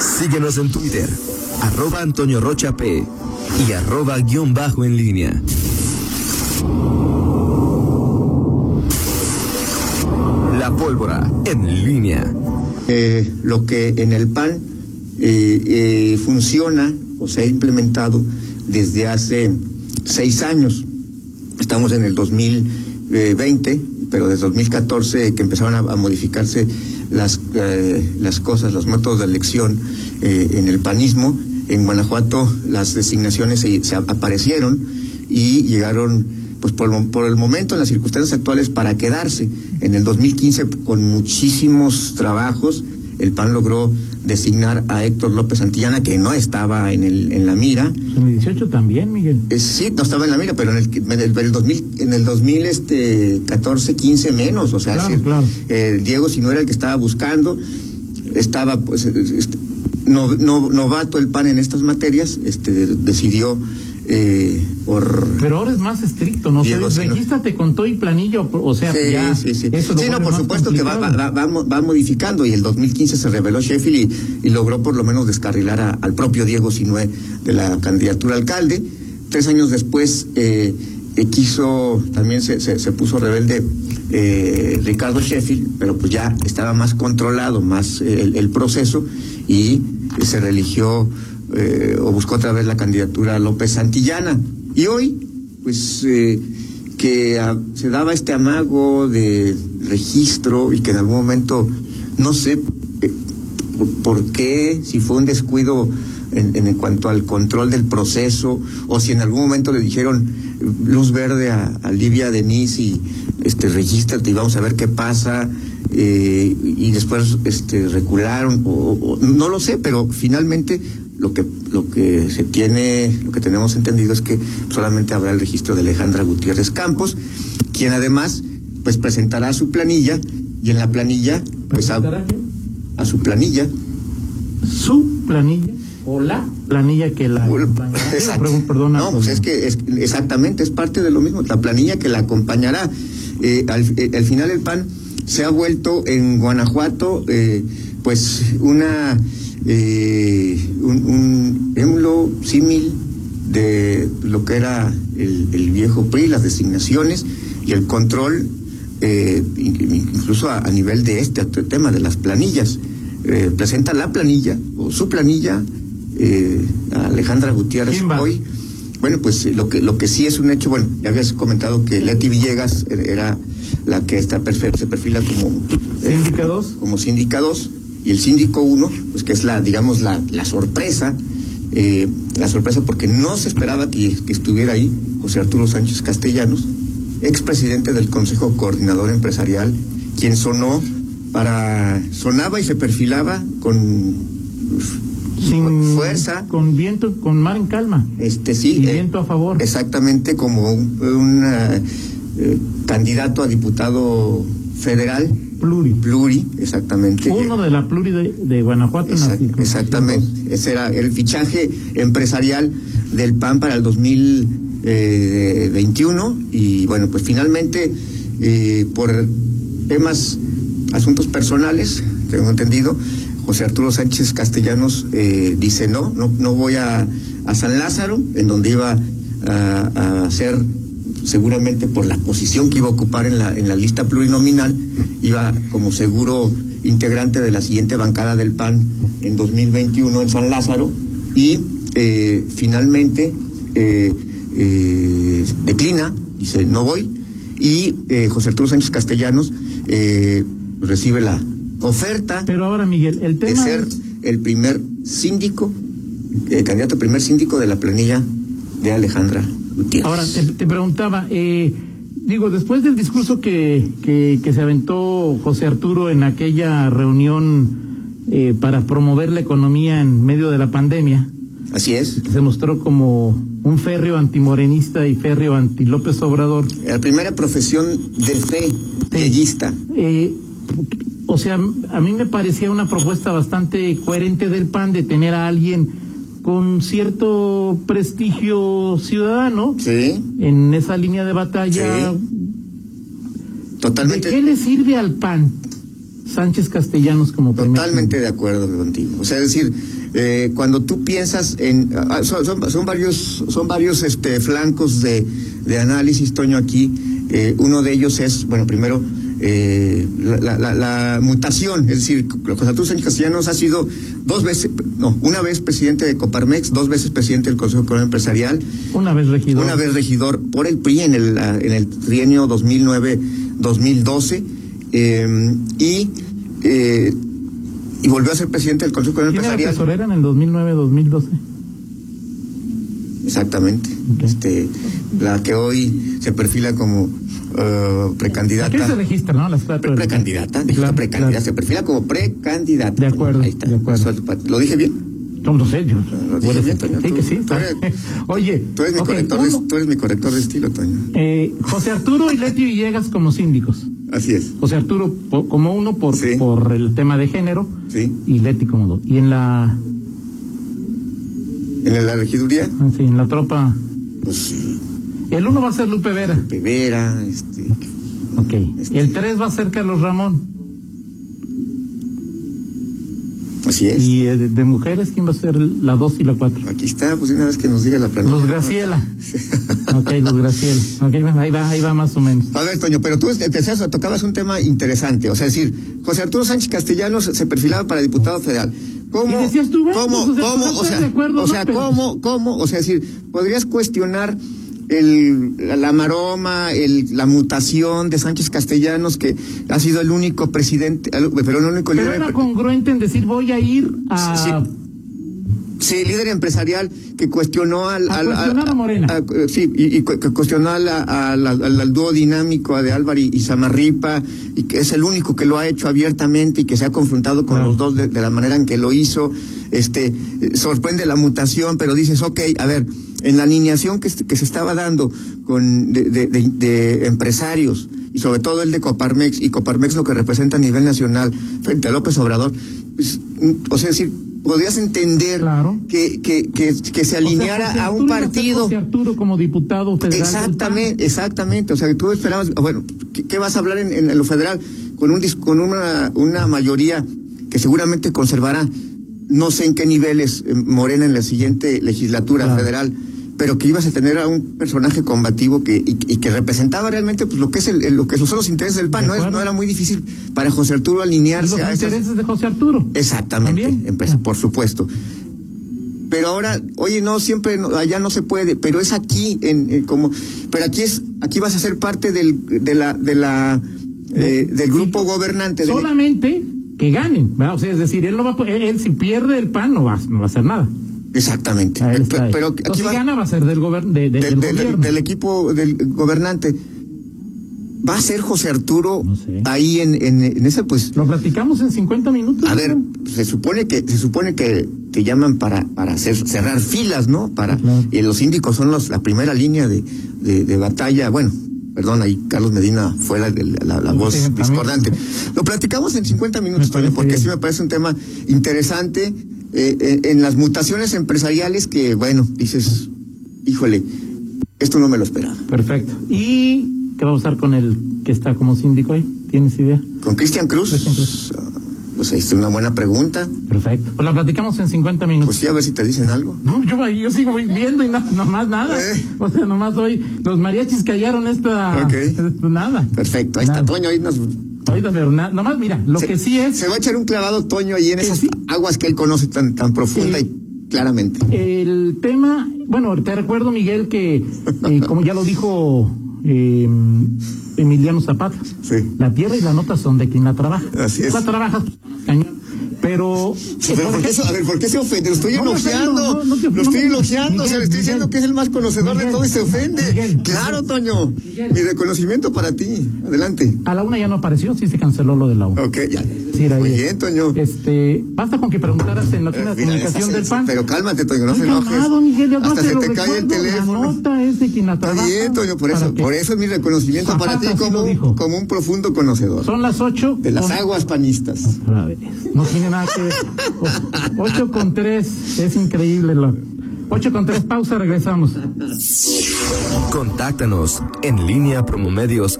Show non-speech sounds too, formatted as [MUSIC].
Síguenos en Twitter, arroba Antonio Rocha P y arroba guion bajo en línea. La pólvora en línea. Eh, lo que en el PAN eh, eh, funciona o se ha implementado desde hace seis años. Estamos en el 2020, pero desde 2014 que empezaron a, modificarse las, las cosas, los métodos de elección en el panismo. En Guanajuato las designaciones se aparecieron y llegaron pues por, por, el momento, en las circunstancias actuales, para quedarse. En el 2015, con muchísimos trabajos, el PAN logró designar a Héctor López Santillana, que no estaba en, el, en la mira. En el 18 también, Miguel. Eh, sí, no estaba en la mira, pero en el, en el, 2000, en el 2014, 15 menos. O sea, claro, eh, Diego, si no era el que estaba buscando, estaba, pues, este, no, no, novato el PAN en estas materias, este, decidió eh, por... Pero ahora es más estricto, ¿no? Diego, Regístrate con todo y planillo, o sea, sí, ya... Sí, sí, sí. sí no, por supuesto que va, va, va, modificando y el 2015 se reveló Sheffield y, y logró por lo menos descarrilar al propio Diego Sinue de la candidatura a alcalde. Tres años después eh, eh, quiso, también se, se, puso rebelde eh, Ricardo Sheffield, pero pues ya estaba más controlado, más el, el proceso y se religió eh, o buscó otra vez la candidatura López Santillana. Y hoy, pues, eh, que se daba este amago de registro y que en algún momento, no sé eh, por, qué, si fue un descuido en, en, cuanto al control del proceso, o si en algún momento le dijeron luz verde a, a Livia Denise y este regístrate y vamos a ver qué pasa. y después este recularon o, no lo sé pero finalmente lo que lo que se tiene, lo que tenemos entendido es que solamente habrá el registro de Alejandra Gutiérrez Campos, quien además pues presentará su planilla y en la planilla pues a, a su planilla. Su planilla o la planilla que la perdona, no pues es que es, exactamente es parte de lo mismo la planilla que la acompañará. Eh, al, eh, al, final el PAN se ha vuelto en Guanajuato eh, pues una eh, un, ejemplo símil de lo que era el, viejo PRI, las designaciones y el control, eh, incluso a, nivel de este tema de las planillas. Eh, presenta la planilla o su planilla eh, a Alejandra Gutiérrez hoy. Bueno, pues lo que lo que sí es un hecho, bueno, ya habías comentado que Leti Villegas era la que está se perfila como síndica 2, como síndica 2 y el síndico 1, pues que es la, digamos, la, la sorpresa, eh, la sorpresa porque no se esperaba que, estuviera ahí José Arturo Sánchez Castellanos, expresidente del Consejo Coordinador Empresarial, quien sonó para, sonaba y se perfilaba con sin fuerza. Con viento, con mar en calma. Este sí. Y eh, viento a favor. Exactamente como un, eh, candidato a diputado federal Pluri. Pluri, exactamente. Uno de la Pluri de, Guanajuato. exactamente. Ese era el fichaje empresarial del PAN para el 2021. Y bueno, pues finalmente, eh, por temas, asuntos personales, tengo entendido, José Arturo Sánchez Castellanos eh, dice no, no, no voy a, a San Lázaro, en donde iba a, a hacer seguramente por la posición que iba a ocupar en la, en la lista plurinominal, iba como seguro integrante de la siguiente bancada del PAN en 2021 en San Lázaro y eh, finalmente eh, eh, declina, dice no voy, y José Arturo Sánchez Castellanos recibe la oferta Pero ahora, Miguel, el tema de ser el primer síndico, candidato a primer síndico de la planilla de Alejandra Ahora, te, preguntaba, eh, digo, después del discurso que, que, se aventó José Arturo en aquella reunión eh, para promover la economía en medio de la pandemia. Así es. Que se mostró como un férreo antimorenista y férreo anti López Obrador. La primera profesión de fe, bellista. Eh, o sea, a mí me parecía una propuesta bastante coherente del PAN de tener a alguien con cierto prestigio ciudadano sí. en esa línea de batalla. Totalmente. ¿De qué le sirve al PAN Sánchez Castellanos como primer Totalmente de acuerdo contigo. O sea, es decir, eh, cuando tú piensas en ah, son, son, son varios son varios este flancos de, de análisis Toño aquí eh, uno de ellos es bueno primero eh, la, la, la, mutación es decir José Arturo Sánchez Castellanos ha sido dos veces no una vez presidente de Coparmex dos veces presidente del Consejo Económico Empresarial una vez regidor una vez regidor por el PRI en el en el trienio 2009 2012 eh, y eh, y volvió a ser presidente del Consejo Económico ¿Quién era Empresarial. tesorera en el 2009-2012? Exactamente. Este, la que hoy se perfila como uh, precandidata. Aquí se registra, ¿no? La estatua Pre- del- precandidata, Claro, precandidata, se perfila como precandidata. De acuerdo, Ahí está. de acuerdo. ¿Lo dije bien? No lo sé, yo. Lo dije Puede bien. Toño, Sí, tú- que sí. tú eres- [LAUGHS] Oye, Tú eres, mi ok, corrector de, tú eres mi corrector de estilo, Toño. eh, José Arturo y Leti Villegas como síndicos. Así es. José Arturo po- como uno por, Sí. por el tema de género Sí. y Leti como dos. Y en la, En la regiduría, ah, sí, en la tropa, pues, el uno va a ser Lupe Vera. Pevera, este. Ok. Este- El tres va a ser Carlos Ramón. Así es. Y eh, de, de mujeres, ¿quién va a ser la dos y la cuatro? Aquí está, pues una vez que nos diga la plana. Los Graciela. [LAUGHS] Ok, los Graciela. Ok, bueno, ahí va, ahí va más o menos. A ver, Toño, pero tú empezás, tocabas un tema interesante. O sea, es decir, José Arturo Sánchez Castellanos se perfilaba para diputado federal. ¿Cómo? Y decías tú, bueno, ¿Cómo? pues, o sea, ¿Cómo? pues, O sea, ¿cómo? ¿Cómo? O sea, es decir, podrías cuestionar el, la, maroma, el, la mutación de Sánchez Castellanos, que ha sido el único presidente, pero el único Pero líder. era congruente en decir voy a ir a... Sí, Sí, líder empresarial que cuestionó al... Al- a Morena. a- sí, y, y cu- que cuestionó al, al dúo dinámico de Álvaro y, y Samarripa, y que es el único que lo ha hecho abiertamente y que se ha confrontado con Claro. los dos de, de la manera en que lo hizo. Este, eh, sorprende la mutación, pero dices, ok, a ver, en la alineación que, se estaba dando con de, de- de- de empresarios, y sobre todo el de Coparmex, y Coparmex lo que representa a nivel nacional frente a López Obrador, pues, mm, o sea, decir, podrías entender Claro. que, que, que, que se alineara O sea, José a un partido. José Arturo como diputado federal. Exactamente, exactamente. O sea, que tú esperabas, bueno, ¿qué, qué vas a hablar en, en lo federal? Con, un, con una, una mayoría que seguramente conservará, no sé en qué niveles, eh, Morena en la siguiente legislatura Claro. federal, pero que ibas a tener a un personaje combativo que, y, y que representaba realmente pues, lo que es el, el- lo que son los intereses del PAN. No, es- no era muy difícil para José Arturo Los alinearse a esas- intereses de José Arturo. Exactamente, ¿También? empe- por supuesto. Pero ahora, oye, no, siempre no- allá no se puede, pero es aquí, en, en como, pero aquí es, aquí vas a ser parte del, de la, de la, eh, del grupo gobernante. del- Solamente que ganen, ¿verdad? O sea, es decir, él no va a, él, él si pierde el PAN no va, no va a hacer nada. Exactamente. Pero aquí va, gana va a ser del, gober- de- de- del, del del- gobierno. del equipo del gobernante. ¿Va a ser José Arturo No sé. ahí en, en, en ese, pues, Lo platicamos en 50 minutos. A ver, se supone que se supone que te llaman para para hacer cerrar filas, ¿no? Para Claro. y los síndicos son los la primera línea de, de, batalla. Bueno, perdón, ahí Carlos Medina fue la, la, la voz Sí, también. discordante. Lo platicamos en 50 minutos, Toño, porque bien. sí me parece un tema interesante eh, eh, en las mutaciones empresariales que, bueno, dices, híjole, esto no me lo esperaba. Perfecto. ¿Y qué va a usar con el que está como síndico ahí? ¿Tienes idea? Con Cristian Cruz, Cristian Cruz. ah, pues ahí está una buena pregunta. Perfecto. Pues la platicamos en 50 minutos. Pues sí, a ver si te dicen algo. No, yo, yo sigo viendo y no, nomás nada. Eh. O sea, nomás hoy los mariachis callaron esta. Ok. esto, [LAUGHS] nada. Perfecto, ahí Nada. está Toño, ahí nos Pero na- nomás mira, lo se, que sí es Se va a echar un clavado Toño ahí en esas sí. aguas que él conoce tan, tan profunda y claramente. el tema. Bueno, te recuerdo, Miguel, que eh, [LAUGHS] como ya lo dijo eh, Emiliano Zapata, Sí. la tierra y la nota son de quien la trabaja. Así es. La trabajas, cañón. Pero. Pero ¿por qué se- a ver, ¿por qué se ofende? Lo estoy No, elogiando. no, no, no te- lo estoy elogiando. o sea, le estoy diciendo Miguel. que es el más conocedor de todo y se ofende. Claro. Toño. Miguel. Mi reconocimiento para ti. Adelante. A la una ya no apareció, sí se canceló lo de la una. Ok, ya. Sí, Muy bien, Toño. Este, basta con que preguntaras en la tienda de comunicación esa- del PAN. Pero cálmate, Toño, no Estoy se enojes. calmado, Miguel, ya no Hasta se te cae el teléfono. La nota es de quien la Está bien, Toño, por ¿Para eso, por eso es mi reconocimiento para ti como, un profundo conocedor Son las ocho. de las aguas panistas. Otra vez. No tiene O- Ocho con tres. Es increíble. Lo... Ocho con tres. Pausa. Regresamos. Contáctanos en línea promomedios